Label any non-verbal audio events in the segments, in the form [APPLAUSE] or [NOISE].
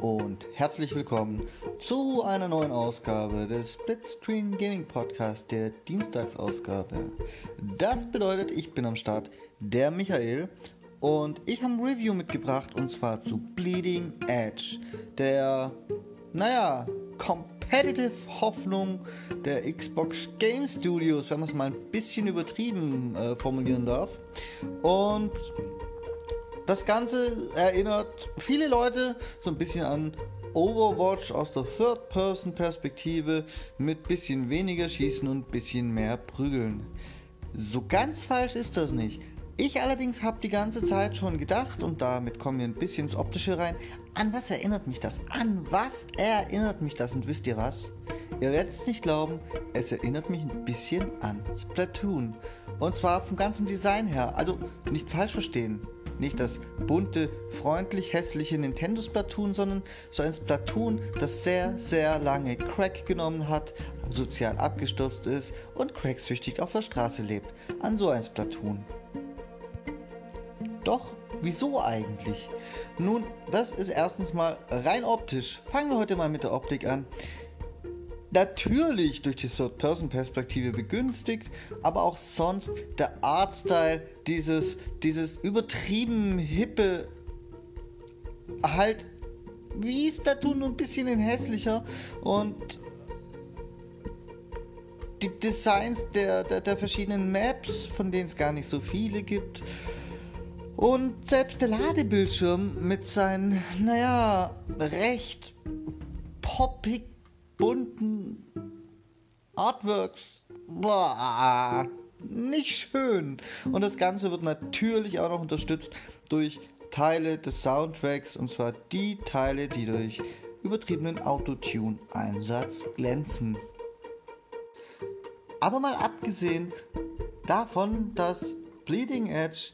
Und herzlich willkommen zu einer neuen Ausgabe des Splitscreen Gaming Podcast, der Dienstagsausgabe. Das bedeutet, ich bin am Start, der Michael, und ich habe ein Review mitgebracht und zwar zu Bleeding Edge, der, naja, Competitive Hoffnung der Xbox Game Studios, wenn man es mal ein bisschen übertrieben äh, formulieren darf. Und das Ganze erinnert viele Leute so ein bisschen an Overwatch aus der Third-Person-Perspektive mit bisschen weniger Schießen und bisschen mehr Prügeln. So ganz falsch ist das nicht. Ich allerdings habe die ganze Zeit schon gedacht, und damit kommen wir ein bisschen ins Optische rein, an was erinnert mich das? An was erinnert mich das? Und wisst ihr was? Ihr werdet es nicht glauben, es erinnert mich ein bisschen an Splatoon. Und zwar vom ganzen Design her. Also nicht falsch verstehen nicht das bunte, freundlich hässliche Nintendo Splatoon, sondern so ein Splatoon, das sehr, sehr lange Crack genommen hat, sozial abgestürzt ist und cracksüchtig auf der Straße lebt. An so ein Splatoon. Doch, wieso eigentlich? Nun, das ist erstens mal rein optisch. Fangen wir heute mal mit der Optik an natürlich durch die Third-Person-Perspektive begünstigt, aber auch sonst der Artstyle, dieses, dieses übertrieben hippe, halt wie Splatoon nur ein bisschen in hässlicher und die Designs der, der, der verschiedenen Maps, von denen es gar nicht so viele gibt. Und selbst der Ladebildschirm mit seinen, naja, recht poppig bunten Artworks. Boah, nicht schön. Und das Ganze wird natürlich auch noch unterstützt durch Teile des Soundtracks und zwar die Teile, die durch übertriebenen Autotune-Einsatz glänzen. Aber mal abgesehen davon, dass Bleeding Edge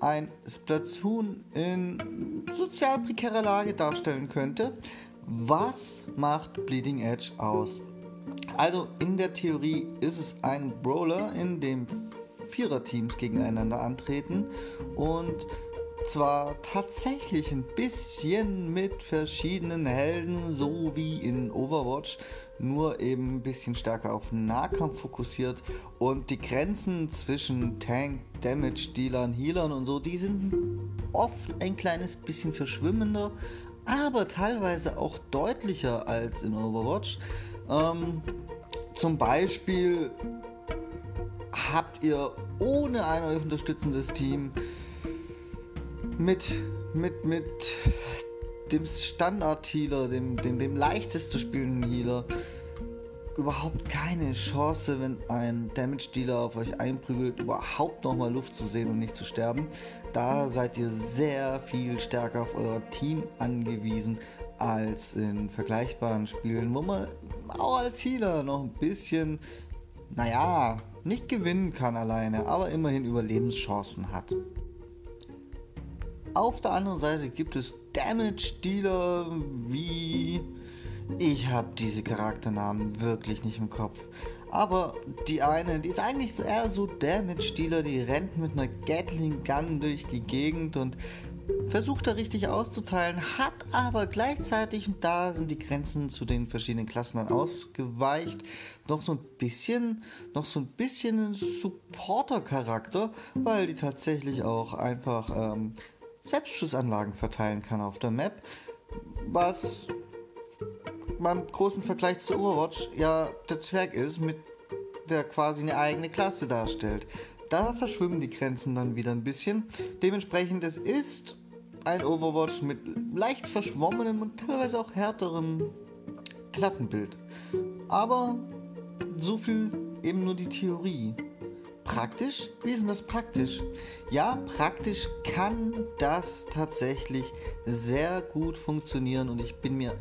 ein Splatoon in sozial prekärer Lage darstellen könnte, was macht Bleeding Edge aus? Also in der Theorie ist es ein Brawler, in dem Viererteams gegeneinander antreten und zwar tatsächlich ein bisschen mit verschiedenen Helden, so wie in Overwatch, nur eben ein bisschen stärker auf Nahkampf fokussiert und die Grenzen zwischen Tank, Damage, Dealern, Healern und so, die sind oft ein kleines bisschen verschwimmender, aber teilweise auch deutlicher als in Overwatch. Ähm, zum Beispiel habt ihr ohne ein euch unterstützendes Team mit, mit, mit dem Standard-Healer, dem, dem, dem leichtest zu spielenden Healer, überhaupt keine Chance, wenn ein Damage-Dealer auf euch einprügelt, überhaupt nochmal Luft zu sehen und nicht zu sterben. Da seid ihr sehr viel stärker auf euer Team angewiesen als in vergleichbaren Spielen, wo man auch als Healer noch ein bisschen, naja, nicht gewinnen kann alleine, aber immerhin Überlebenschancen hat. Auf der anderen Seite gibt es Damage-Dealer wie ich habe diese Charakternamen wirklich nicht im Kopf. Aber die eine, die ist eigentlich eher so Damage-Dealer, die rennt mit einer Gatling Gun durch die Gegend und versucht da richtig auszuteilen, hat aber gleichzeitig, und da sind die Grenzen zu den verschiedenen Klassen dann ausgeweicht, noch so ein bisschen, noch so ein bisschen Supporter-Charakter, weil die tatsächlich auch einfach ähm, Selbstschussanlagen verteilen kann auf der Map, was beim großen Vergleich zu Overwatch ja der Zwerg ist, mit der quasi eine eigene Klasse darstellt. Da verschwimmen die Grenzen dann wieder ein bisschen. Dementsprechend, es ist ein Overwatch mit leicht verschwommenem und teilweise auch härterem Klassenbild. Aber so viel eben nur die Theorie. Praktisch? Wie ist denn das praktisch? Ja, praktisch kann das tatsächlich sehr gut funktionieren und ich bin mir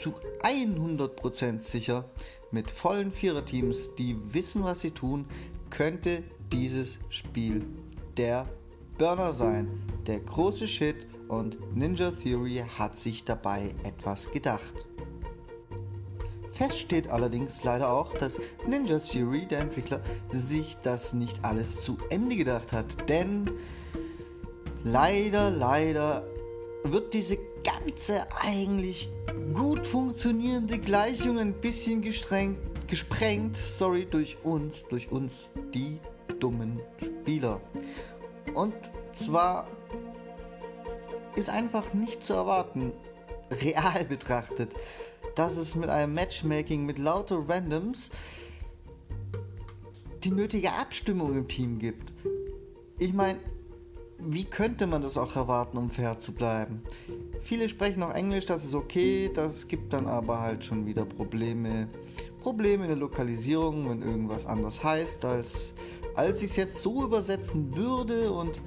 zu 100% sicher, mit vollen Viererteams, die wissen, was sie tun, könnte dieses Spiel der Burner sein. Der große Shit und Ninja Theory hat sich dabei etwas gedacht. Fest steht allerdings leider auch, dass Ninja Theory, der Entwickler, sich das nicht alles zu Ende gedacht hat. Denn leider, leider wird diese ganze eigentlich gut funktionierende Gleichung ein bisschen gesprengt, sorry, durch uns, durch uns, die dummen Spieler. Und zwar ist einfach nicht zu erwarten, [LAUGHS] real betrachtet, dass es mit einem Matchmaking mit lauter Randoms die nötige Abstimmung im Team gibt. Ich meine, wie könnte man das auch erwarten, um fair zu bleiben? Viele sprechen auch Englisch, das ist okay, das gibt dann aber halt schon wieder Probleme. Probleme in der Lokalisierung, wenn irgendwas anders heißt, als, als ich es jetzt so übersetzen würde. Und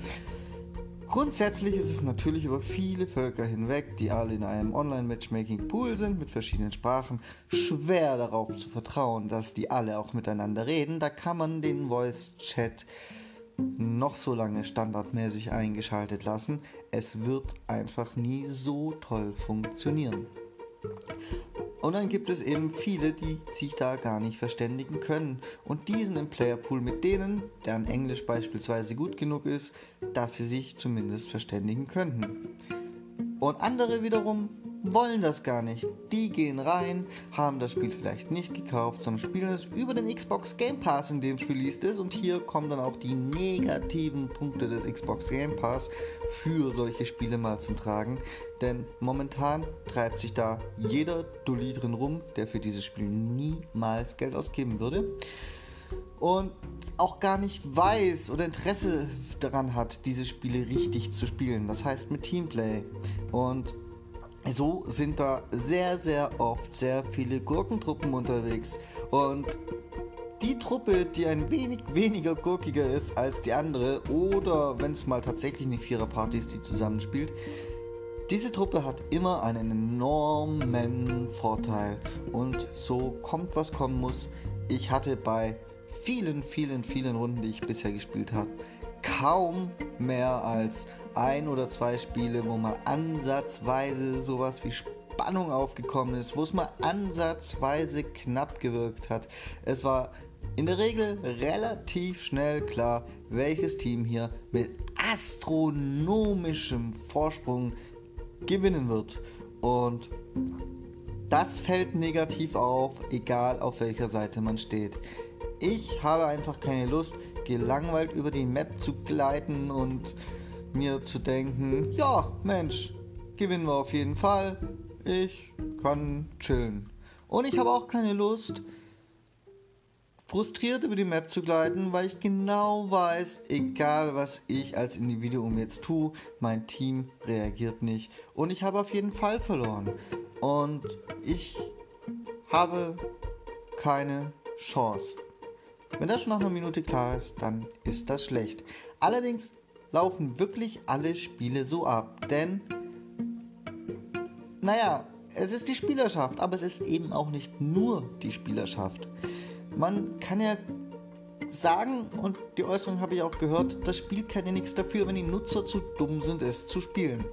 grundsätzlich ist es natürlich über viele Völker hinweg, die alle in einem Online-Matchmaking-Pool sind mit verschiedenen Sprachen, schwer darauf zu vertrauen, dass die alle auch miteinander reden. Da kann man den Voice-Chat noch so lange standardmäßig eingeschaltet lassen. Es wird einfach nie so toll funktionieren. Und dann gibt es eben viele, die sich da gar nicht verständigen können. Und die sind im Playerpool mit denen, deren Englisch beispielsweise gut genug ist, dass sie sich zumindest verständigen könnten. Und andere wiederum wollen das gar nicht. Die gehen rein, haben das Spiel vielleicht nicht gekauft, sondern spielen es über den Xbox Game Pass, in dem es released ist. Und hier kommen dann auch die negativen Punkte des Xbox Game Pass für solche Spiele mal zum Tragen. Denn momentan treibt sich da jeder Dulli drin rum, der für dieses Spiel niemals Geld ausgeben würde und auch gar nicht weiß oder Interesse daran hat, diese Spiele richtig zu spielen. Das heißt mit Teamplay. Und so sind da sehr, sehr oft sehr viele Gurkentruppen unterwegs. Und die Truppe, die ein wenig weniger gurkiger ist als die andere, oder wenn es mal tatsächlich eine Viererparty ist, die zusammenspielt, diese Truppe hat immer einen enormen Vorteil. Und so kommt, was kommen muss. Ich hatte bei vielen, vielen, vielen Runden, die ich bisher gespielt habe, kaum mehr als ein oder zwei Spiele, wo mal ansatzweise sowas wie Spannung aufgekommen ist, wo es mal ansatzweise knapp gewirkt hat. Es war in der Regel relativ schnell klar, welches Team hier mit astronomischem Vorsprung gewinnen wird. Und das fällt negativ auf, egal auf welcher Seite man steht. Ich habe einfach keine Lust, gelangweilt über die Map zu gleiten und mir zu denken, ja, Mensch, gewinnen wir auf jeden Fall. Ich kann chillen. Und ich habe auch keine Lust, frustriert über die Map zu gleiten, weil ich genau weiß, egal was ich als Individuum jetzt tue, mein Team reagiert nicht. Und ich habe auf jeden Fall verloren. Und ich habe keine Chance. Wenn das schon nach einer Minute klar ist, dann ist das schlecht. Allerdings laufen wirklich alle Spiele so ab. Denn, naja, es ist die Spielerschaft, aber es ist eben auch nicht nur die Spielerschaft. Man kann ja sagen, und die Äußerung habe ich auch gehört, das Spiel kann ja nichts dafür, wenn die Nutzer zu dumm sind, es zu spielen.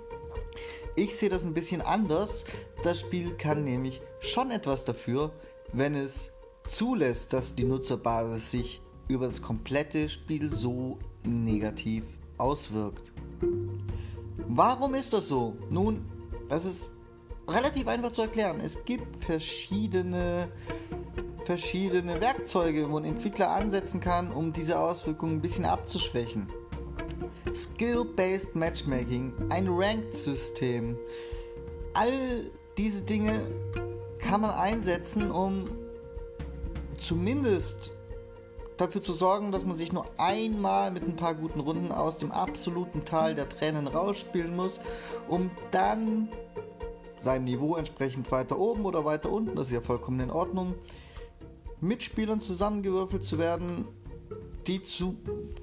Ich sehe das ein bisschen anders. Das Spiel kann nämlich schon etwas dafür, wenn es zulässt, dass die Nutzerbasis sich über das komplette Spiel so negativ auswirkt. Warum ist das so? Nun, das ist relativ einfach zu erklären. Es gibt verschiedene, verschiedene Werkzeuge, wo ein Entwickler ansetzen kann, um diese Auswirkungen ein bisschen abzuschwächen. Skill-Based Matchmaking, ein Ranked-System. All diese Dinge kann man einsetzen, um zumindest dafür zu sorgen, dass man sich nur einmal mit ein paar guten Runden aus dem absoluten Tal der Tränen rausspielen muss, um dann seinem Niveau entsprechend weiter oben oder weiter unten, das ist ja vollkommen in Ordnung, mit Spielern zusammengewürfelt zu werden, die, zu,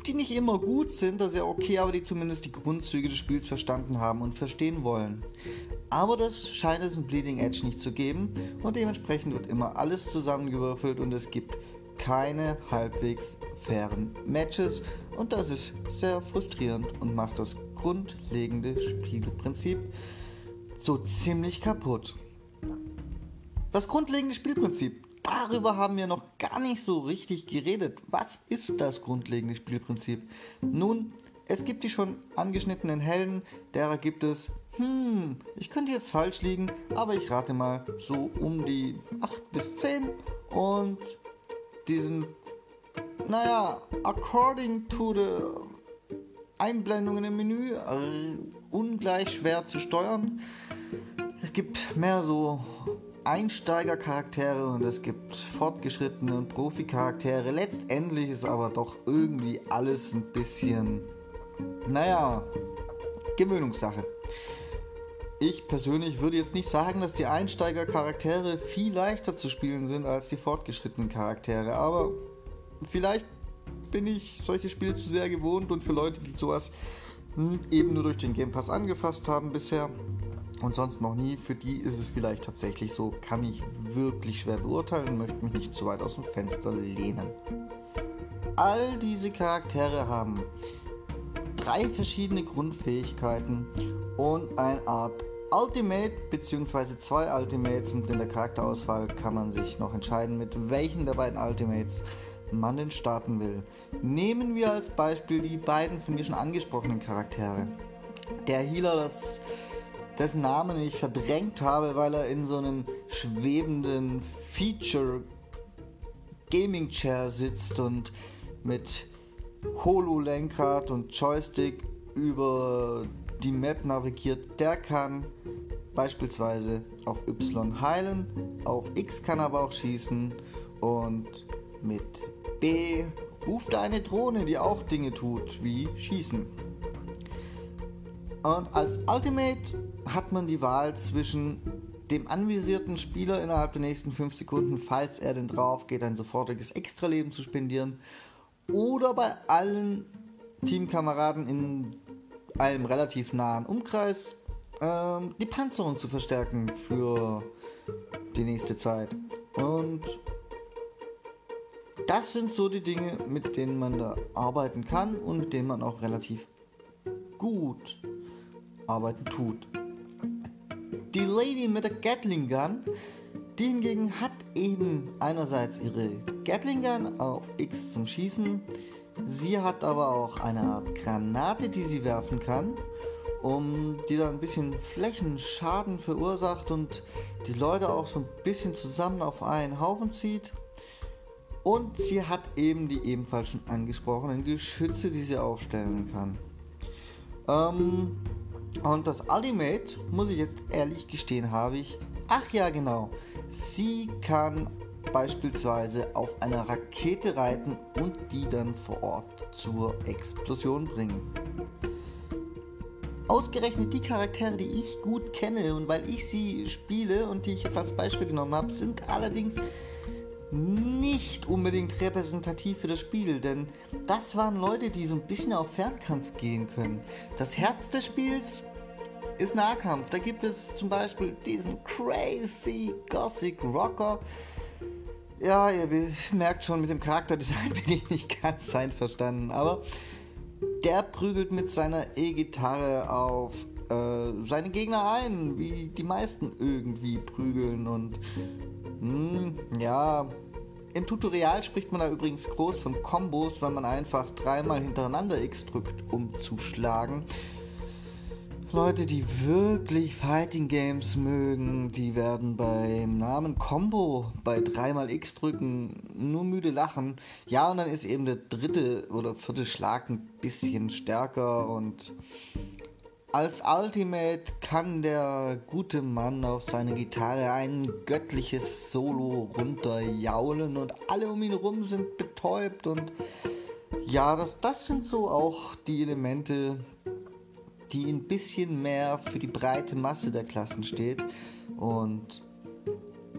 die nicht immer gut sind, das ist ja okay, aber die zumindest die Grundzüge des Spiels verstanden haben und verstehen wollen. Aber das scheint es in Bleeding Edge nicht zu geben und dementsprechend wird immer alles zusammengewürfelt und es gibt keine halbwegs fairen Matches und das ist sehr frustrierend und macht das grundlegende Spielprinzip so ziemlich kaputt. Das grundlegende Spielprinzip, darüber haben wir noch gar nicht so richtig geredet. Was ist das grundlegende Spielprinzip? Nun, Es gibt die schon angeschnittenen Helden, derer gibt es, hm, ich könnte jetzt falsch liegen, aber ich rate mal so um die 8 bis 10 und diesen, naja, according to the Einblendungen im Menü, äh, ungleich schwer zu steuern. Es gibt mehr so Einsteigercharaktere und es gibt fortgeschrittene und Profi-Charaktere. Letztendlich ist aber doch irgendwie alles ein bisschen, naja, Gewöhnungssache. Ich persönlich würde jetzt nicht sagen, dass die Einsteigercharaktere viel leichter zu spielen sind als die fortgeschrittenen Charaktere, aber vielleicht bin ich solche Spiele zu sehr gewohnt und für Leute, die sowas eben nur durch den Game Pass angefasst haben bisher, und sonst noch nie, für die ist es vielleicht tatsächlich so, kann ich wirklich schwer beurteilen und möchte mich nicht zu weit aus dem Fenster lehnen. All diese Charaktere haben drei verschiedene Grundfähigkeiten und eine Art Ultimate bzw. zwei Ultimates und in der Charakterauswahl kann man sich noch entscheiden, mit welchen der beiden Ultimates man denn starten will. Nehmen wir als Beispiel die beiden von mir schon angesprochenen Charaktere. Der Healer, das dessen Namen ich verdrängt habe, weil er in so einem schwebenden Feature Gaming Chair sitzt und mit Holo-Lenkrad und Joystick über die Map navigiert. Der kann beispielsweise auf Y heilen, auf X kann er aber auch schießen und mit B ruft eine Drohne, die auch Dinge tut, wie schießen. Und als Ultimate hat man die Wahl zwischen dem anvisierten Spieler innerhalb der nächsten 5 Sekunden, falls er denn drauf geht, ein sofortiges Extraleben zu spendieren oder bei allen Teamkameraden in einem relativ nahen Umkreis ähm, die Panzerung zu verstärken für die nächste Zeit. Und das sind so die Dinge, mit denen man da arbeiten kann und mit denen man auch relativ gut arbeiten tut. Die Lady mit der Gatling Gun, die hingegen hat eben einerseits ihre Gatling Gun auf X zum Schießen, sie hat aber auch eine Art Granate, die sie werfen kann, um die dann ein bisschen Flächenschaden verursacht und die Leute auch so ein bisschen zusammen auf einen Haufen zieht. Und sie hat eben die ebenfalls schon angesprochenen Geschütze, die sie aufstellen kann. Ähm, und das Ultimate, muss ich jetzt ehrlich gestehen, habe ich. Ach ja, genau. Sie kann beispielsweise auf einer Rakete reiten und die dann vor Ort zur Explosion bringen. Ausgerechnet die Charaktere, die ich gut kenne und weil ich sie spiele und die ich jetzt als Beispiel genommen habe, sind allerdings nicht unbedingt repräsentativ für das Spiel, denn das waren Leute, die so ein bisschen auf Fernkampf gehen können. Das Herz des Spiels ist Nahkampf. Da gibt es zum Beispiel diesen crazy Gothic Rocker. Ja, ihr merkt schon, mit dem Charakterdesign [LAUGHS] bin ich nicht ganz einverstanden, aber der prügelt mit seiner E-Gitarre auf äh, seine Gegner ein, wie die meisten irgendwie prügeln und mh, hm, ja, im Tutorial spricht man da übrigens groß von Kombos, weil man einfach dreimal hintereinander X drückt, um zu schlagen. Leute, die wirklich Fighting Games mögen, die werden beim Namen Combo bei dreimal X drücken nur müde lachen. Ja, und dann ist eben der dritte oder vierte Schlag ein bisschen stärker und als Ultimate kann der gute Mann auf seine Gitarre ein göttliches Solo runterjaulen und alle um ihn herum sind betäubt und ja, das, das sind so auch die Elemente, die ein bisschen mehr für die breite Masse der Klassen steht. Und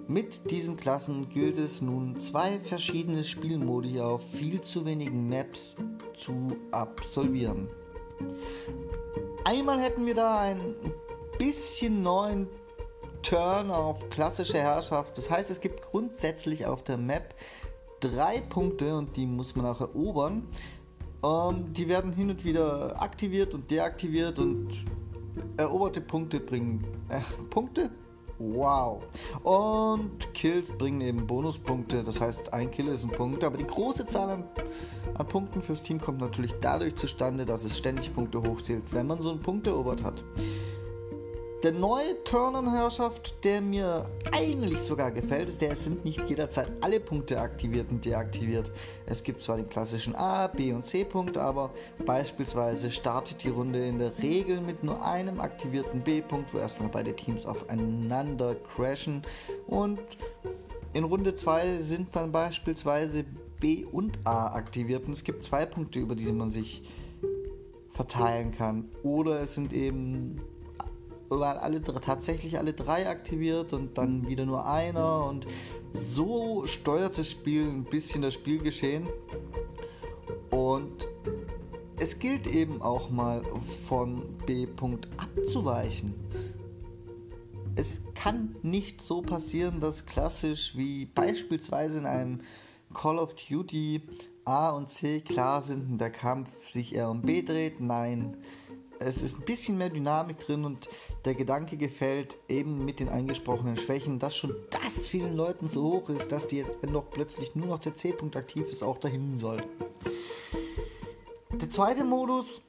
mit diesen Klassen gilt es nun zwei verschiedene Spielmodi auf viel zu wenigen Maps zu absolvieren. Einmal hätten wir da einen bisschen neuen Turn auf klassische Herrschaft. Das heißt, es gibt grundsätzlich auf der Map drei Punkte und die muss man auch erobern. Ähm, die werden hin und wieder aktiviert und deaktiviert und eroberte Punkte bringen äh, [LAUGHS] Punkte Wow. Und Kills bringen eben Bonuspunkte. Das heißt, ein Kill ist ein Punkt. Aber die große Zahl an, an Punkten fürs Team kommt natürlich dadurch zustande, dass es ständig Punkte hochzählt, wenn man so einen Punkt erobert hat. Der neue Turn-on-Herrschaft, der mir eigentlich sogar gefällt, ist, der sind nicht jederzeit alle Punkte aktiviert und deaktiviert. Es gibt zwar den klassischen A, B und C-Punkt, aber beispielsweise startet die Runde in der Regel mit nur einem aktivierten B-Punkt, wo erstmal beide Teams aufeinander crashen. Und in Runde 2 sind dann beispielsweise B und A aktiviert und es gibt zwei Punkte, über die man sich verteilen kann. Oder es sind eben waren alle tatsächlich alle drei aktiviert und dann wieder nur einer und so steuert das Spiel ein bisschen das Spielgeschehen und es gilt eben auch mal von B. -Punkt abzuweichen. Es kann nicht so passieren, dass klassisch wie beispielsweise in einem Call of Duty A und C klar sind und der Kampf sich eher um B dreht. Nein, es ist ein bisschen mehr Dynamik drin und der Gedanke gefällt eben mit den angesprochenen Schwächen, dass schon das vielen Leuten so hoch ist, dass die jetzt, wenn doch plötzlich nur noch der C-Punkt aktiv ist, auch dahin sollten. Der zweite Modus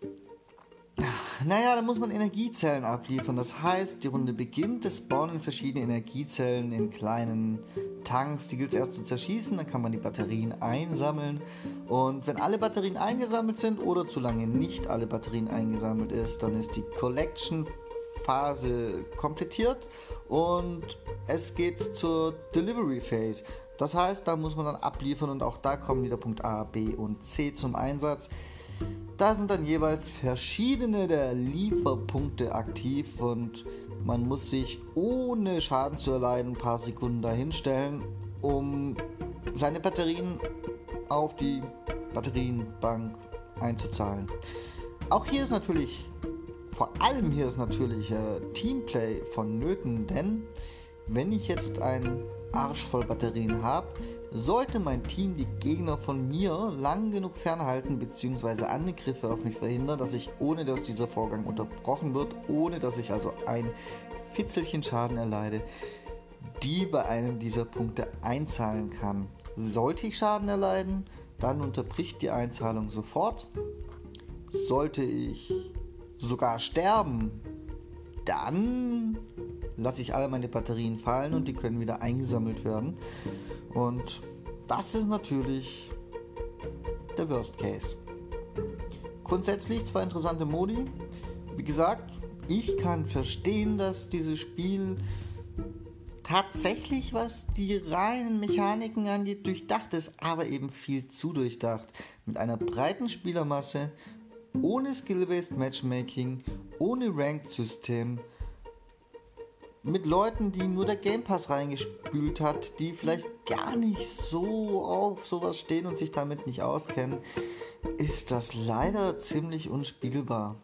naja, da muss man Energiezellen abliefern. Das heißt, die Runde beginnt, es spawnen verschiedene Energiezellen in kleinen Tanks. Die gilt es erst zu zerschießen, dann kann man die Batterien einsammeln. Und wenn alle Batterien eingesammelt sind oder zu lange nicht alle Batterien eingesammelt ist, dann ist die Collection Phase komplettiert und es geht zur Delivery Phase. Das heißt, da muss man dann abliefern und auch da kommen wieder Punkt A, B und C zum Einsatz. Da sind dann jeweils verschiedene der Lieferpunkte aktiv und man muss sich ohne Schaden zu erleiden ein paar Sekunden dahinstellen, um seine Batterien auf die Batterienbank einzuzahlen. Auch hier ist natürlich, vor allem hier ist natürlich äh, Teamplay vonnöten, denn wenn ich jetzt einen Arsch voll Batterien habe, sollte mein Team die Gegner von mir lang genug fernhalten bzw. Angriffe auf mich verhindern, dass ich ohne dass dieser Vorgang unterbrochen wird, ohne dass ich also ein Fitzelchen Schaden erleide, die bei einem dieser Punkte einzahlen kann. Sollte ich Schaden erleiden, dann unterbricht die Einzahlung sofort. Sollte ich sogar sterben, dann lasse ich alle meine Batterien fallen und die können wieder eingesammelt werden. Und das ist natürlich der Worst Case. Grundsätzlich zwei interessante Modi. Wie gesagt, ich kann verstehen, dass dieses Spiel tatsächlich, was die reinen Mechaniken angeht, durchdacht ist, aber eben viel zu durchdacht. Mit einer breiten Spielermasse, ohne Skill-Based Matchmaking, ohne Ranked-System, mit Leuten, die nur der Game Pass reingespült hat, die vielleicht gar nicht so auf sowas stehen und sich damit nicht auskennen, ist das leider ziemlich unspiegelbar.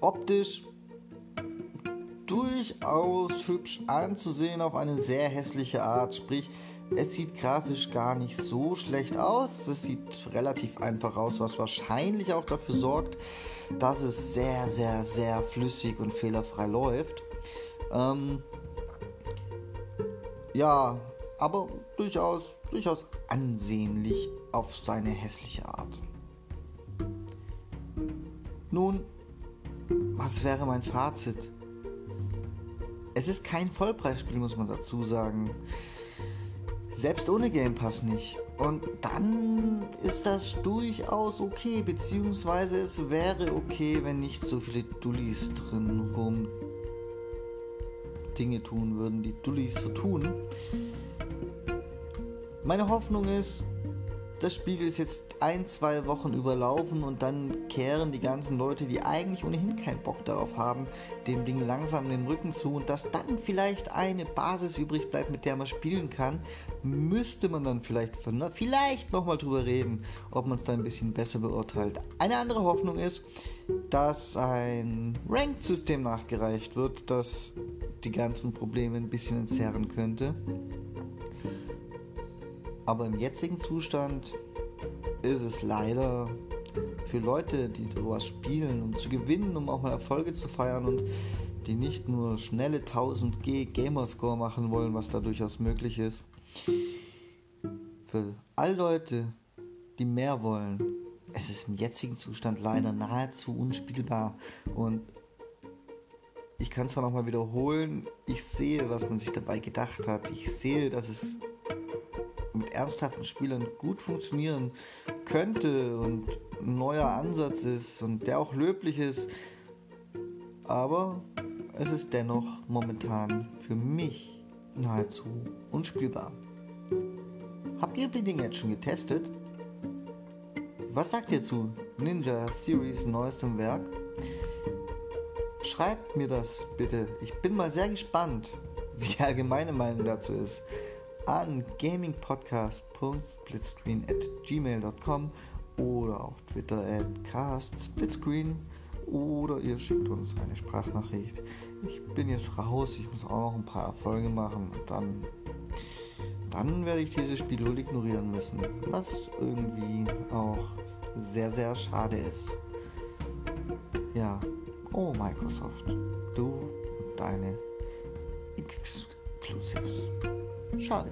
Optisch durchaus hübsch anzusehen auf eine sehr hässliche Art, sprich es sieht grafisch gar nicht so schlecht aus. Es sieht relativ einfach aus, was wahrscheinlich auch dafür sorgt, dass es sehr, sehr, sehr flüssig und fehlerfrei läuft. Ähm, ja, aber durchaus, durchaus ansehnlich auf seine hässliche Art. Nun, was wäre mein Fazit? Es ist kein Vollpreisspiel, muss man dazu sagen. Selbst ohne Game Pass nicht. Und dann ist das durchaus okay, beziehungsweise es wäre okay, wenn nicht so viele Dullis drin rum Dinge tun würden, die Dullis so tun. Meine Hoffnung ist, das Spiel ist jetzt ein, zwei Wochen überlaufen und dann kehren die ganzen Leute, die eigentlich ohnehin keinen Bock darauf haben, dem Ding langsam den Rücken zu und dass dann vielleicht eine Basis übrig bleibt, mit der man spielen kann, müsste man dann vielleicht, vielleicht nochmal drüber reden, ob man es da ein bisschen besser beurteilt. Eine andere Hoffnung ist, dass ein Ranked-System nachgereicht wird, das die ganzen Probleme ein bisschen entzerren könnte. Aber im jetzigen Zustand ist es leider für Leute, die sowas spielen, um zu gewinnen, um auch mal Erfolge zu feiern und die nicht nur schnelle 1000G Gamerscore machen wollen, was da durchaus möglich ist. Für all Leute, die mehr wollen, es ist im jetzigen Zustand leider nahezu unspielbar und ich kann es zwar nochmal wiederholen, ich sehe, was man sich dabei gedacht hat. Ich sehe, dass es ernsthaften Spielern gut funktionieren könnte und ein neuer Ansatz ist und der auch löblich ist. Aber es ist dennoch momentan für mich nahezu unspielbar. Habt ihr Bleeding Edge schon getestet? Was sagt ihr zu Ninja Theories neuestem Werk? Schreibt mir das bitte. Ich bin mal sehr gespannt, wie die allgemeine Meinung dazu ist. An gamingpodcast.splitscreen at gmail.com oder auf Twitter at castsplitscreen oder ihr schickt uns eine Sprachnachricht. Ich bin jetzt raus, ich muss auch noch ein paar Erfolge machen und dann, dann werde ich dieses Spiel wohl ignorieren müssen, was irgendwie auch sehr, sehr schade ist. Ja, oh Microsoft, du und deine Exclusives. Schade.